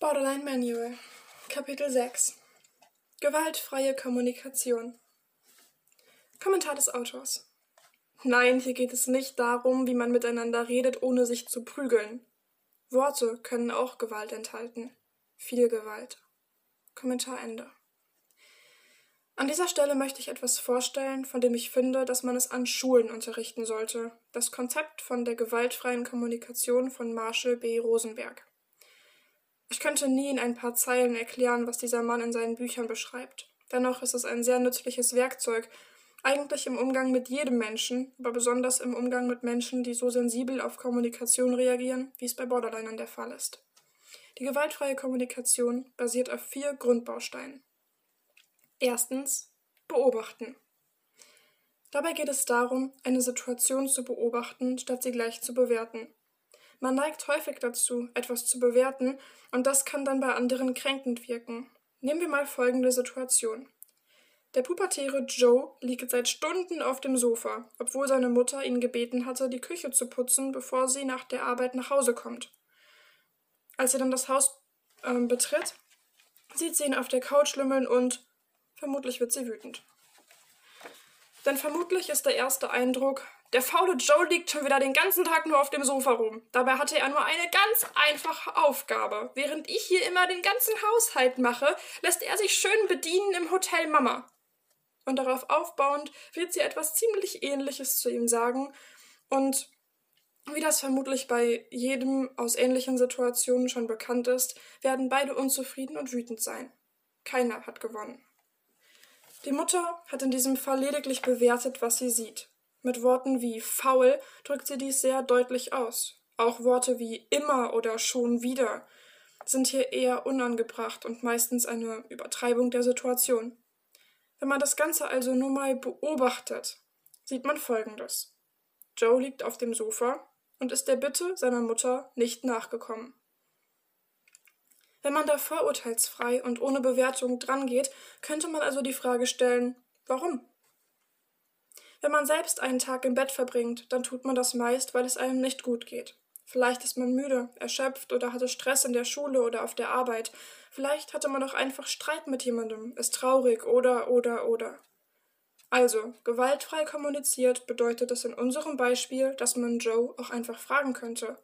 Borderline Manual Kapitel 6 Gewaltfreie Kommunikation Kommentar des Autors Nein, hier geht es nicht darum, wie man miteinander redet, ohne sich zu prügeln. Worte können auch Gewalt enthalten. Viel Gewalt. Kommentar Ende. An dieser Stelle möchte ich etwas vorstellen, von dem ich finde, dass man es an Schulen unterrichten sollte. Das Konzept von der gewaltfreien Kommunikation von Marshall B. Rosenberg. Ich könnte nie in ein paar Zeilen erklären, was dieser Mann in seinen Büchern beschreibt. Dennoch ist es ein sehr nützliches Werkzeug, eigentlich im Umgang mit jedem Menschen, aber besonders im Umgang mit Menschen, die so sensibel auf Kommunikation reagieren, wie es bei Borderlinern der Fall ist. Die gewaltfreie Kommunikation basiert auf vier Grundbausteinen. Erstens beobachten. Dabei geht es darum, eine Situation zu beobachten, statt sie gleich zu bewerten. Man neigt häufig dazu, etwas zu bewerten, und das kann dann bei anderen kränkend wirken. Nehmen wir mal folgende Situation. Der pubertäre Joe liegt seit Stunden auf dem Sofa, obwohl seine Mutter ihn gebeten hatte, die Küche zu putzen, bevor sie nach der Arbeit nach Hause kommt. Als er dann das Haus äh, betritt, sieht sie ihn auf der Couch lümmeln und Vermutlich wird sie wütend. Denn vermutlich ist der erste Eindruck, der faule Joe liegt schon wieder den ganzen Tag nur auf dem Sofa rum. Dabei hatte er nur eine ganz einfache Aufgabe. Während ich hier immer den ganzen Haushalt mache, lässt er sich schön bedienen im Hotel Mama. Und darauf aufbauend wird sie etwas ziemlich Ähnliches zu ihm sagen. Und wie das vermutlich bei jedem aus ähnlichen Situationen schon bekannt ist, werden beide unzufrieden und wütend sein. Keiner hat gewonnen. Die Mutter hat in diesem Fall lediglich bewertet, was sie sieht. Mit Worten wie faul drückt sie dies sehr deutlich aus. Auch Worte wie immer oder schon wieder sind hier eher unangebracht und meistens eine Übertreibung der Situation. Wenn man das Ganze also nur mal beobachtet, sieht man Folgendes. Joe liegt auf dem Sofa und ist der Bitte seiner Mutter nicht nachgekommen. Wenn man da vorurteilsfrei und ohne Bewertung drangeht, könnte man also die Frage stellen, warum? Wenn man selbst einen Tag im Bett verbringt, dann tut man das meist, weil es einem nicht gut geht. Vielleicht ist man müde, erschöpft oder hatte Stress in der Schule oder auf der Arbeit. Vielleicht hatte man auch einfach Streit mit jemandem, ist traurig oder oder oder. Also, gewaltfrei kommuniziert bedeutet es in unserem Beispiel, dass man Joe auch einfach fragen könnte.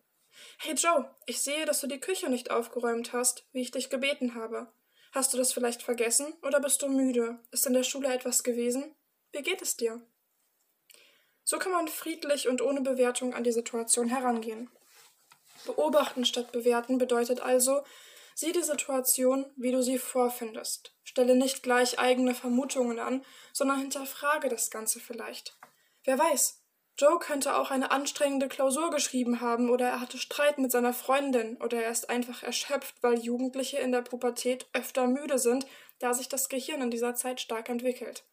Hey Joe, ich sehe, dass du die Küche nicht aufgeräumt hast, wie ich dich gebeten habe. Hast du das vielleicht vergessen oder bist du müde? Ist in der Schule etwas gewesen? Wie geht es dir? So kann man friedlich und ohne Bewertung an die Situation herangehen. Beobachten statt bewerten bedeutet also, sieh die Situation, wie du sie vorfindest. Stelle nicht gleich eigene Vermutungen an, sondern hinterfrage das Ganze vielleicht. Wer weiß, Joe könnte auch eine anstrengende Klausur geschrieben haben oder er hatte Streit mit seiner Freundin oder er ist einfach erschöpft, weil Jugendliche in der Pubertät öfter müde sind, da sich das Gehirn in dieser Zeit stark entwickelt.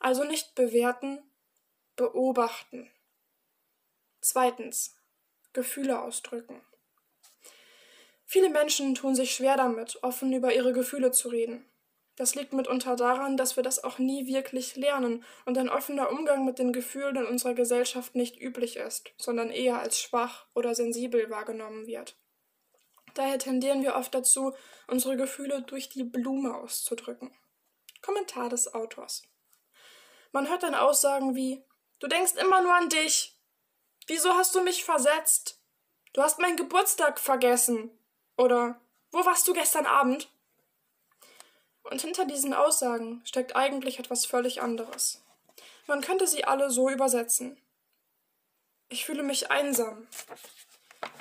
Also nicht bewerten, beobachten. Zweitens. Gefühle ausdrücken. Viele Menschen tun sich schwer damit, offen über ihre Gefühle zu reden. Das liegt mitunter daran, dass wir das auch nie wirklich lernen und ein offener Umgang mit den Gefühlen in unserer Gesellschaft nicht üblich ist, sondern eher als schwach oder sensibel wahrgenommen wird. Daher tendieren wir oft dazu, unsere Gefühle durch die Blume auszudrücken. Kommentar des Autors. Man hört dann Aussagen wie Du denkst immer nur an dich. Wieso hast du mich versetzt? Du hast meinen Geburtstag vergessen. Oder Wo warst du gestern Abend? Und hinter diesen Aussagen steckt eigentlich etwas völlig anderes. Man könnte sie alle so übersetzen. Ich fühle mich einsam.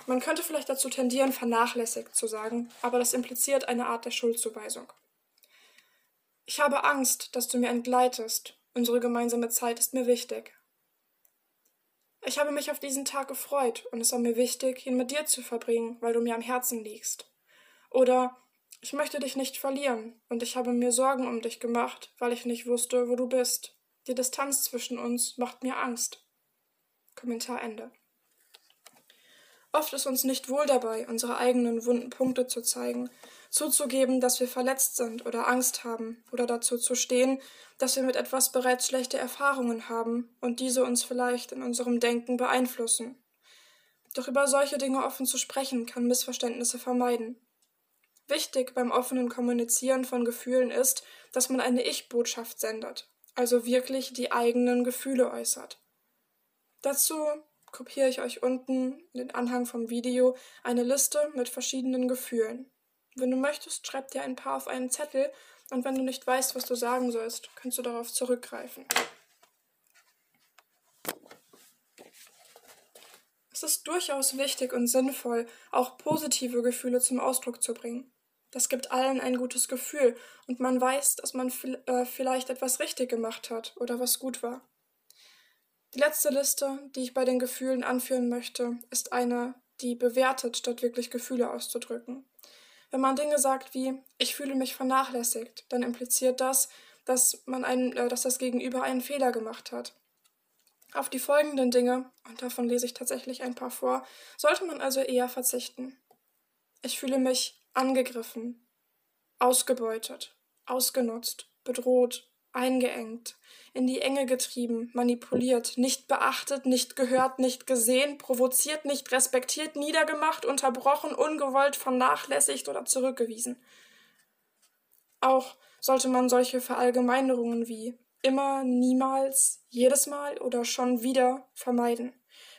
Man könnte vielleicht dazu tendieren, vernachlässigt zu sagen, aber das impliziert eine Art der Schuldzuweisung. Ich habe Angst, dass du mir entgleitest. Unsere gemeinsame Zeit ist mir wichtig. Ich habe mich auf diesen Tag gefreut und es war mir wichtig, ihn mit dir zu verbringen, weil du mir am Herzen liegst. Oder ich möchte dich nicht verlieren, und ich habe mir Sorgen um dich gemacht, weil ich nicht wusste, wo du bist. Die Distanz zwischen uns macht mir Angst. Kommentar Ende. Oft ist uns nicht wohl dabei, unsere eigenen wunden Punkte zu zeigen, zuzugeben, dass wir verletzt sind oder Angst haben, oder dazu zu stehen, dass wir mit etwas bereits schlechte Erfahrungen haben und diese uns vielleicht in unserem Denken beeinflussen. Doch über solche Dinge offen zu sprechen, kann Missverständnisse vermeiden. Wichtig beim offenen Kommunizieren von Gefühlen ist, dass man eine Ich-Botschaft sendet, also wirklich die eigenen Gefühle äußert. Dazu kopiere ich euch unten in den Anhang vom Video eine Liste mit verschiedenen Gefühlen. Wenn du möchtest, schreib dir ein paar auf einen Zettel und wenn du nicht weißt, was du sagen sollst, kannst du darauf zurückgreifen. Es ist durchaus wichtig und sinnvoll, auch positive Gefühle zum Ausdruck zu bringen. Das gibt allen ein gutes Gefühl und man weiß, dass man äh, vielleicht etwas richtig gemacht hat oder was gut war. Die letzte Liste, die ich bei den Gefühlen anführen möchte, ist eine, die bewertet, statt wirklich Gefühle auszudrücken. Wenn man Dinge sagt wie ich fühle mich vernachlässigt, dann impliziert das, dass man einen, äh, dass das Gegenüber einen Fehler gemacht hat. Auf die folgenden Dinge, und davon lese ich tatsächlich ein paar vor, sollte man also eher verzichten. Ich fühle mich angegriffen, ausgebeutet, ausgenutzt, bedroht, eingeengt, in die Enge getrieben, manipuliert, nicht beachtet, nicht gehört, nicht gesehen, provoziert, nicht respektiert, niedergemacht, unterbrochen, ungewollt, vernachlässigt oder zurückgewiesen. Auch sollte man solche Verallgemeinerungen wie immer, niemals, jedes Mal oder schon wieder vermeiden.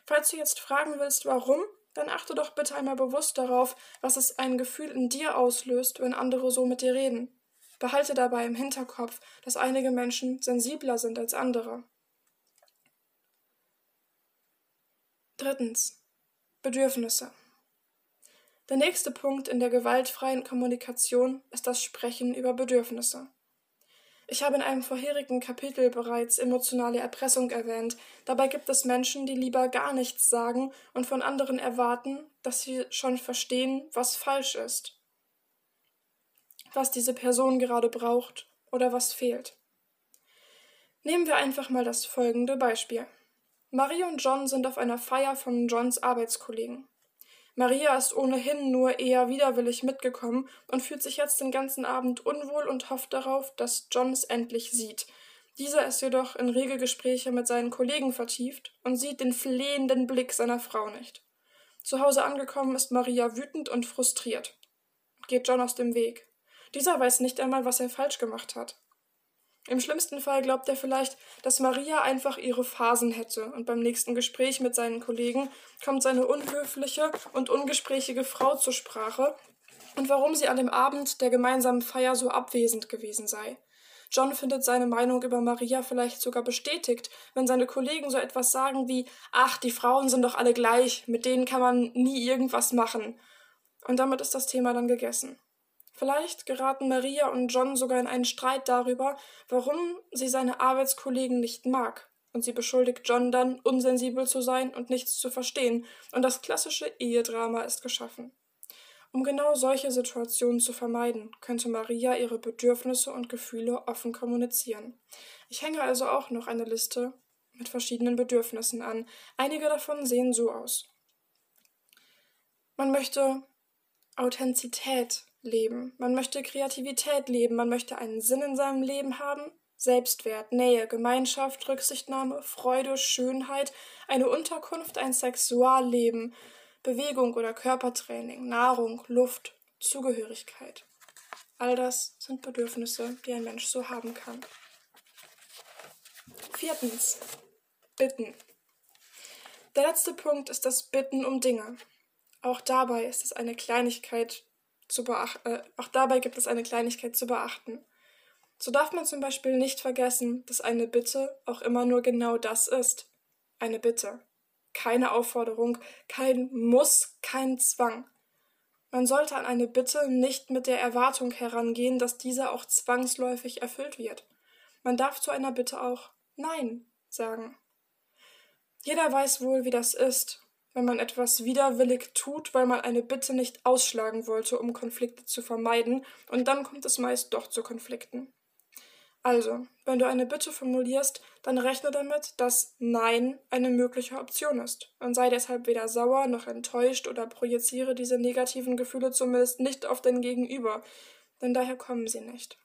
Falls du jetzt fragen willst, warum, dann achte doch bitte einmal bewusst darauf, was es ein Gefühl in dir auslöst, wenn andere so mit dir reden. Behalte dabei im Hinterkopf, dass einige Menschen sensibler sind als andere. Drittens. Bedürfnisse. Der nächste Punkt in der gewaltfreien Kommunikation ist das Sprechen über Bedürfnisse. Ich habe in einem vorherigen Kapitel bereits emotionale Erpressung erwähnt. Dabei gibt es Menschen, die lieber gar nichts sagen und von anderen erwarten, dass sie schon verstehen, was falsch ist was diese Person gerade braucht oder was fehlt. Nehmen wir einfach mal das folgende Beispiel. Maria und John sind auf einer Feier von Johns Arbeitskollegen. Maria ist ohnehin nur eher widerwillig mitgekommen und fühlt sich jetzt den ganzen Abend unwohl und hofft darauf, dass John es endlich sieht. Dieser ist jedoch in rege Gespräche mit seinen Kollegen vertieft und sieht den flehenden Blick seiner Frau nicht. Zu Hause angekommen ist Maria wütend und frustriert. Geht John aus dem Weg. Dieser weiß nicht einmal, was er falsch gemacht hat. Im schlimmsten Fall glaubt er vielleicht, dass Maria einfach ihre Phasen hätte, und beim nächsten Gespräch mit seinen Kollegen kommt seine unhöfliche und ungesprächige Frau zur Sprache und warum sie an dem Abend der gemeinsamen Feier so abwesend gewesen sei. John findet seine Meinung über Maria vielleicht sogar bestätigt, wenn seine Kollegen so etwas sagen wie Ach, die Frauen sind doch alle gleich, mit denen kann man nie irgendwas machen. Und damit ist das Thema dann gegessen. Vielleicht geraten Maria und John sogar in einen Streit darüber, warum sie seine Arbeitskollegen nicht mag. Und sie beschuldigt John dann, unsensibel zu sein und nichts zu verstehen. Und das klassische Ehedrama ist geschaffen. Um genau solche Situationen zu vermeiden, könnte Maria ihre Bedürfnisse und Gefühle offen kommunizieren. Ich hänge also auch noch eine Liste mit verschiedenen Bedürfnissen an. Einige davon sehen so aus. Man möchte Authentizität leben. Man möchte Kreativität leben, man möchte einen Sinn in seinem Leben haben, Selbstwert, Nähe, Gemeinschaft, Rücksichtnahme, Freude, Schönheit, eine Unterkunft, ein Sexualleben, Bewegung oder Körpertraining, Nahrung, Luft, Zugehörigkeit. All das sind Bedürfnisse, die ein Mensch so haben kann. Viertens. Bitten. Der letzte Punkt ist das Bitten um Dinge. Auch dabei ist es eine Kleinigkeit, zu beachten, äh, auch dabei gibt es eine Kleinigkeit zu beachten. So darf man zum Beispiel nicht vergessen, dass eine Bitte auch immer nur genau das ist. Eine Bitte. Keine Aufforderung, kein Muss, kein Zwang. Man sollte an eine Bitte nicht mit der Erwartung herangehen, dass diese auch zwangsläufig erfüllt wird. Man darf zu einer Bitte auch Nein sagen. Jeder weiß wohl, wie das ist, wenn man etwas widerwillig tut, weil man eine Bitte nicht ausschlagen wollte, um Konflikte zu vermeiden, und dann kommt es meist doch zu Konflikten. Also, wenn du eine Bitte formulierst, dann rechne damit, dass Nein eine mögliche Option ist und sei deshalb weder sauer noch enttäuscht oder projiziere diese negativen Gefühle zumindest nicht auf dein Gegenüber, denn daher kommen sie nicht.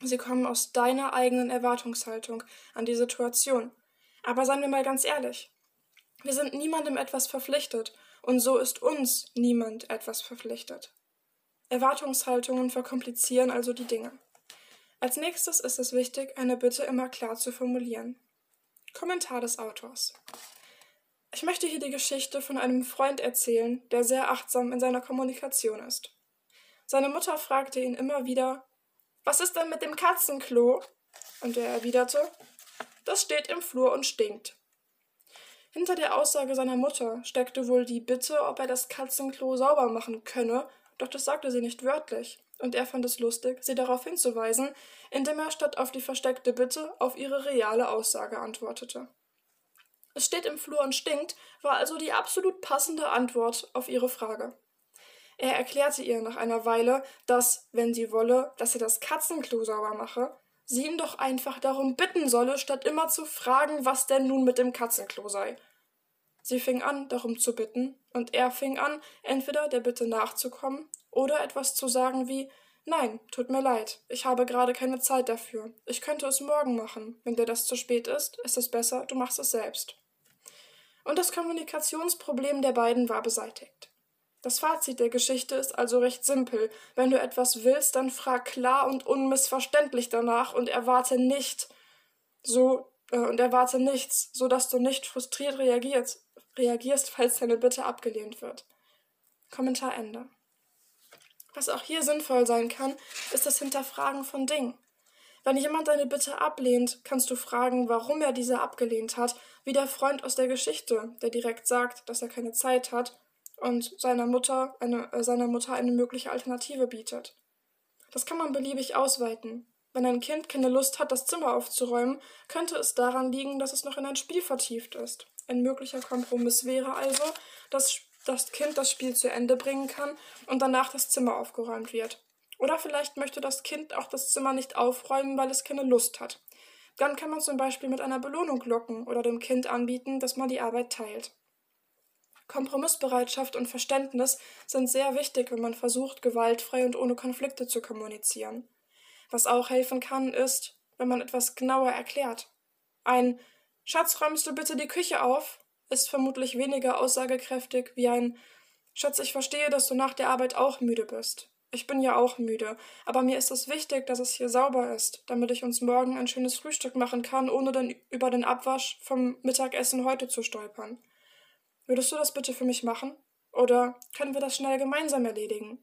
Sie kommen aus deiner eigenen Erwartungshaltung an die Situation. Aber seien wir mal ganz ehrlich, wir sind niemandem etwas verpflichtet, und so ist uns niemand etwas verpflichtet. Erwartungshaltungen verkomplizieren also die Dinge. Als nächstes ist es wichtig, eine Bitte immer klar zu formulieren. Kommentar des Autors. Ich möchte hier die Geschichte von einem Freund erzählen, der sehr achtsam in seiner Kommunikation ist. Seine Mutter fragte ihn immer wieder, was ist denn mit dem Katzenklo? Und er erwiderte, das steht im Flur und stinkt. Hinter der Aussage seiner Mutter steckte wohl die Bitte, ob er das Katzenklo sauber machen könne, doch das sagte sie nicht wörtlich, und er fand es lustig, sie darauf hinzuweisen, indem er statt auf die versteckte Bitte auf ihre reale Aussage antwortete. Es steht im Flur und stinkt, war also die absolut passende Antwort auf ihre Frage. Er erklärte ihr nach einer Weile, dass, wenn sie wolle, dass er das Katzenklo sauber mache, sie ihn doch einfach darum bitten solle, statt immer zu fragen, was denn nun mit dem Katzenklo sei. Sie fing an, darum zu bitten, und er fing an, entweder der Bitte nachzukommen oder etwas zu sagen wie Nein, tut mir leid, ich habe gerade keine Zeit dafür. Ich könnte es morgen machen. Wenn dir das zu spät ist, ist es besser, du machst es selbst. Und das Kommunikationsproblem der beiden war beseitigt. Das Fazit der Geschichte ist also recht simpel. Wenn du etwas willst, dann frag klar und unmissverständlich danach und erwarte nicht so äh, und erwarte nichts, so dass du nicht frustriert reagierst, reagierst, falls deine Bitte abgelehnt wird. Kommentar Ende. Was auch hier sinnvoll sein kann, ist das Hinterfragen von Dingen. Wenn jemand deine Bitte ablehnt, kannst du fragen, warum er diese abgelehnt hat, wie der Freund aus der Geschichte, der direkt sagt, dass er keine Zeit hat und seiner Mutter eine, äh, seiner Mutter eine mögliche Alternative bietet. Das kann man beliebig ausweiten. Wenn ein Kind keine Lust hat, das Zimmer aufzuräumen, könnte es daran liegen, dass es noch in ein Spiel vertieft ist. Ein möglicher Kompromiss wäre also, dass das Kind das Spiel zu Ende bringen kann und danach das Zimmer aufgeräumt wird. Oder vielleicht möchte das Kind auch das Zimmer nicht aufräumen, weil es keine Lust hat. Dann kann man zum Beispiel mit einer Belohnung locken oder dem Kind anbieten, dass man die Arbeit teilt. Kompromissbereitschaft und Verständnis sind sehr wichtig, wenn man versucht, gewaltfrei und ohne Konflikte zu kommunizieren. Was auch helfen kann, ist, wenn man etwas genauer erklärt. Ein Schatz, räumst du bitte die Küche auf? ist vermutlich weniger aussagekräftig wie ein Schatz, ich verstehe, dass du nach der Arbeit auch müde bist. Ich bin ja auch müde, aber mir ist es wichtig, dass es hier sauber ist, damit ich uns morgen ein schönes Frühstück machen kann, ohne dann über den Abwasch vom Mittagessen heute zu stolpern. Würdest du das bitte für mich machen? Oder können wir das schnell gemeinsam erledigen?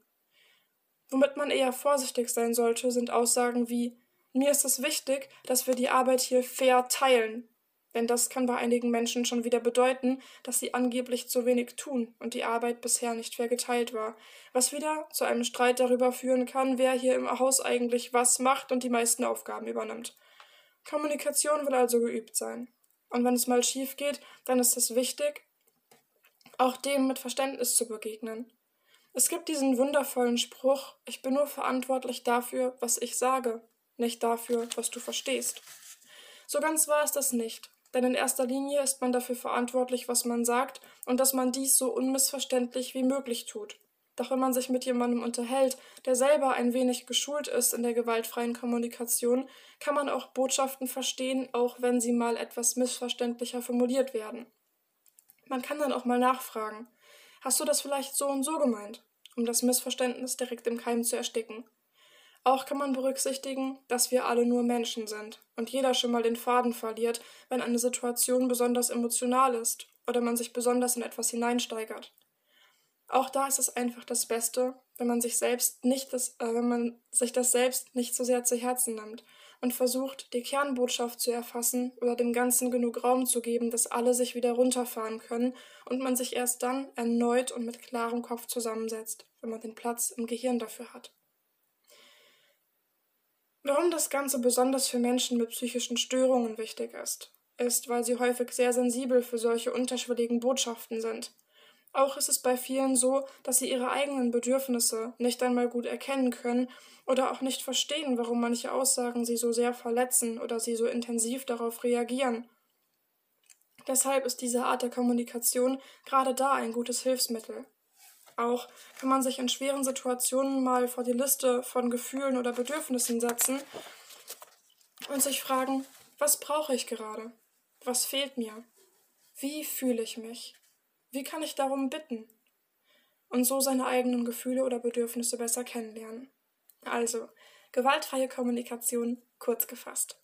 Womit man eher vorsichtig sein sollte, sind Aussagen wie Mir ist es wichtig, dass wir die Arbeit hier fair teilen. Denn das kann bei einigen Menschen schon wieder bedeuten, dass sie angeblich zu wenig tun und die Arbeit bisher nicht fair geteilt war, was wieder zu einem Streit darüber führen kann, wer hier im Haus eigentlich was macht und die meisten Aufgaben übernimmt. Kommunikation will also geübt sein. Und wenn es mal schief geht, dann ist es wichtig, auch dem mit Verständnis zu begegnen. Es gibt diesen wundervollen Spruch, ich bin nur verantwortlich dafür, was ich sage, nicht dafür, was du verstehst. So ganz war es das nicht, denn in erster Linie ist man dafür verantwortlich, was man sagt und dass man dies so unmissverständlich wie möglich tut. Doch wenn man sich mit jemandem unterhält, der selber ein wenig geschult ist in der gewaltfreien Kommunikation, kann man auch Botschaften verstehen, auch wenn sie mal etwas missverständlicher formuliert werden. Man kann dann auch mal nachfragen. Hast du das vielleicht so und so gemeint? Um das Missverständnis direkt im Keim zu ersticken. Auch kann man berücksichtigen, dass wir alle nur Menschen sind und jeder schon mal den Faden verliert, wenn eine Situation besonders emotional ist oder man sich besonders in etwas hineinsteigert. Auch da ist es einfach das Beste, wenn man sich selbst nicht das, äh, wenn man sich das selbst nicht so sehr zu Herzen nimmt und versucht, die Kernbotschaft zu erfassen oder dem Ganzen genug Raum zu geben, dass alle sich wieder runterfahren können und man sich erst dann erneut und mit klarem Kopf zusammensetzt, wenn man den Platz im Gehirn dafür hat. Warum das Ganze besonders für Menschen mit psychischen Störungen wichtig ist, ist, weil sie häufig sehr sensibel für solche unterschwelligen Botschaften sind. Auch ist es bei vielen so, dass sie ihre eigenen Bedürfnisse nicht einmal gut erkennen können oder auch nicht verstehen, warum manche Aussagen sie so sehr verletzen oder sie so intensiv darauf reagieren. Deshalb ist diese Art der Kommunikation gerade da ein gutes Hilfsmittel. Auch kann man sich in schweren Situationen mal vor die Liste von Gefühlen oder Bedürfnissen setzen und sich fragen, was brauche ich gerade? Was fehlt mir? Wie fühle ich mich? Wie kann ich darum bitten? und so seine eigenen Gefühle oder Bedürfnisse besser kennenlernen. Also, gewaltfreie Kommunikation kurz gefasst.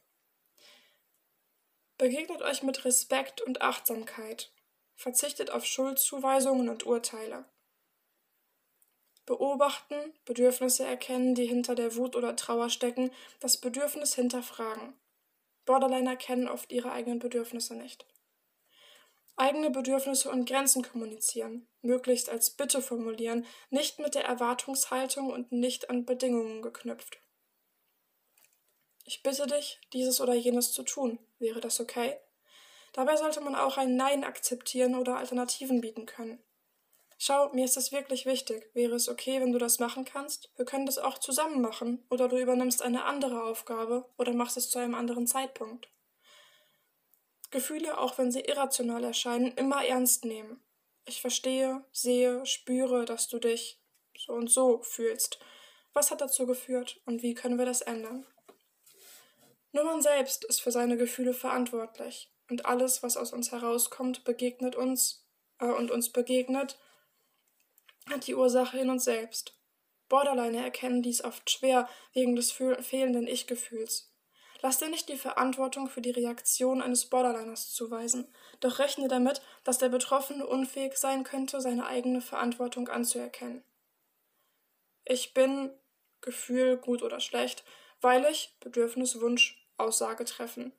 Begegnet euch mit Respekt und Achtsamkeit. Verzichtet auf Schuldzuweisungen und Urteile. Beobachten, Bedürfnisse erkennen, die hinter der Wut oder Trauer stecken, das Bedürfnis hinterfragen. Borderliner kennen oft ihre eigenen Bedürfnisse nicht. Eigene Bedürfnisse und Grenzen kommunizieren, möglichst als Bitte formulieren, nicht mit der Erwartungshaltung und nicht an Bedingungen geknüpft. Ich bitte dich, dieses oder jenes zu tun. Wäre das okay? Dabei sollte man auch ein Nein akzeptieren oder Alternativen bieten können. Schau, mir ist es wirklich wichtig. Wäre es okay, wenn du das machen kannst? Wir können das auch zusammen machen. Oder du übernimmst eine andere Aufgabe oder machst es zu einem anderen Zeitpunkt. Gefühle, auch wenn sie irrational erscheinen, immer ernst nehmen. Ich verstehe, sehe, spüre, dass du dich so und so fühlst. Was hat dazu geführt und wie können wir das ändern? Nur man selbst ist für seine Gefühle verantwortlich und alles, was aus uns herauskommt, begegnet uns äh, und uns begegnet, hat die Ursache in uns selbst. Borderliner erkennen dies oft schwer wegen des fehlenden Ich-Gefühls. Lass dir nicht die Verantwortung für die Reaktion eines Borderliners zuweisen, doch rechne damit, dass der Betroffene unfähig sein könnte, seine eigene Verantwortung anzuerkennen. Ich bin Gefühl gut oder schlecht, weil ich Bedürfnis, Wunsch, Aussage treffen.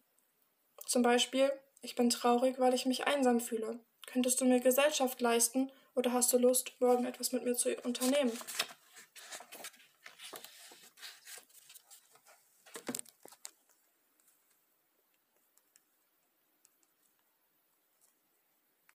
Zum Beispiel, ich bin traurig, weil ich mich einsam fühle. Könntest du mir Gesellschaft leisten oder hast du Lust, morgen etwas mit mir zu unternehmen?